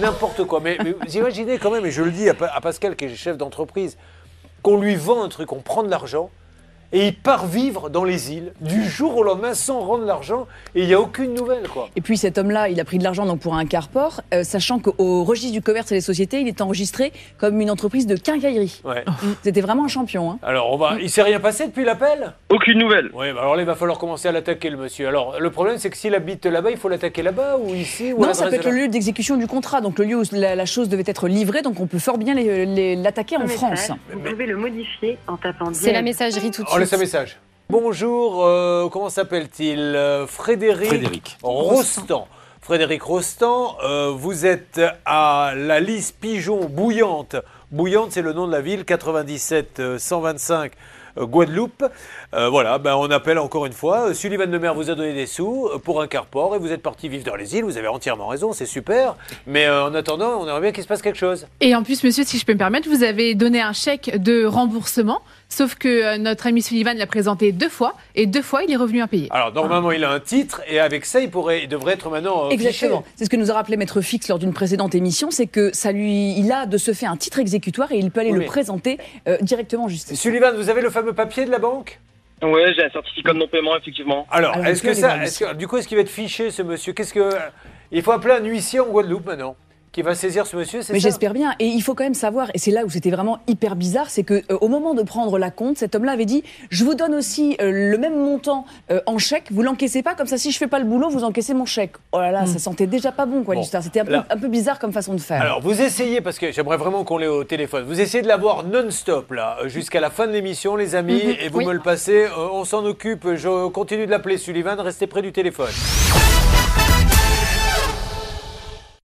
n'importe quoi. Mais, vous imaginez quand même, et je le dis à, à Pascal qui est chef d'entreprise, qu'on lui vend un truc, on prend de l'argent et il part vivre dans les îles du jour au lendemain sans rendre l'argent et il n'y a aucune nouvelle quoi. Et puis cet homme-là, il a pris de l'argent donc pour un carport, euh, sachant qu'au registre du commerce et des sociétés, il est enregistré comme une entreprise de quincaillerie. Ouais. C'était vraiment un champion. hein. Alors on va, il s'est rien passé depuis l'appel? Aucune nouvelle. Oui, bah alors là il va falloir commencer à l'attaquer le monsieur. Alors le problème c'est que s'il habite là-bas, il faut l'attaquer là-bas ou ici ou Non, ça peut être le lieu d'exécution du contrat, donc le lieu où la, la chose devait être livrée, donc on peut fort bien les- les- l'attaquer en France. message, Vous pouvez le modifier en tapant C'est la messagerie tout de On laisse un message. Bonjour, euh, comment s'appelle-t-il Euh, Frédéric, Frédéric. Rostand. Frédéric Rostand, euh, vous êtes à la Lys Pigeon Bouillante. Bouillante, c'est le nom de la ville, 97 euh, 125 euh, Guadeloupe. Euh, voilà, ben on appelle encore une fois. Sullivan de Mer vous a donné des sous pour un carport et vous êtes parti vivre dans les îles. Vous avez entièrement raison, c'est super. Mais euh, en attendant, on aimerait bien qu'il se passe quelque chose. Et en plus, monsieur, si je peux me permettre, vous avez donné un chèque de remboursement, sauf que euh, notre ami Sullivan l'a présenté deux fois, et deux fois, il est revenu impayé. Alors normalement, il a un titre et avec ça, il pourrait, il devrait être maintenant euh, Exactement. C'est ce que nous a rappelé Maître Fix lors d'une précédente émission, c'est que ça lui, il a de ce fait un titre exécutoire et il peut aller Oui, le mais- présenter euh, directement en justice. Sullivan, vous avez le fameux papier de la banque? Ouais, j'ai un certificat de non-paiement, effectivement. Alors, Alors, est-ce que ça, voir est-ce que, du coup, est-ce qu'il va être fiché ce monsieur? Qu'est-ce que il faut appeler un huissier en Guadeloupe maintenant? Qui va saisir ce monsieur C'est Mais j'espère bien. Et il faut quand même savoir, et c'est là où c'était vraiment hyper bizarre, c'est que euh, au moment de prendre la compte, cet homme-là avait dit je vous donne aussi euh, le même montant euh, en chèque, vous l'encaissez pas, comme ça si je fais pas le boulot, vous encaissez mon chèque. Oh là là, ça sentait déjà pas bon quoi Bon, l'histoire. C'était un peu, là- un peu bizarre comme façon de faire. Alors, vous essayez parce que j'aimerais vraiment qu'on l'ait au téléphone. Vous essayez de l'avoir non-stop là jusqu'à la fin de l'émission, les amis, et vous oui. me le passez. Euh, on s'en occupe. Je continue de l'appeler Sullivan. Restez près du téléphone.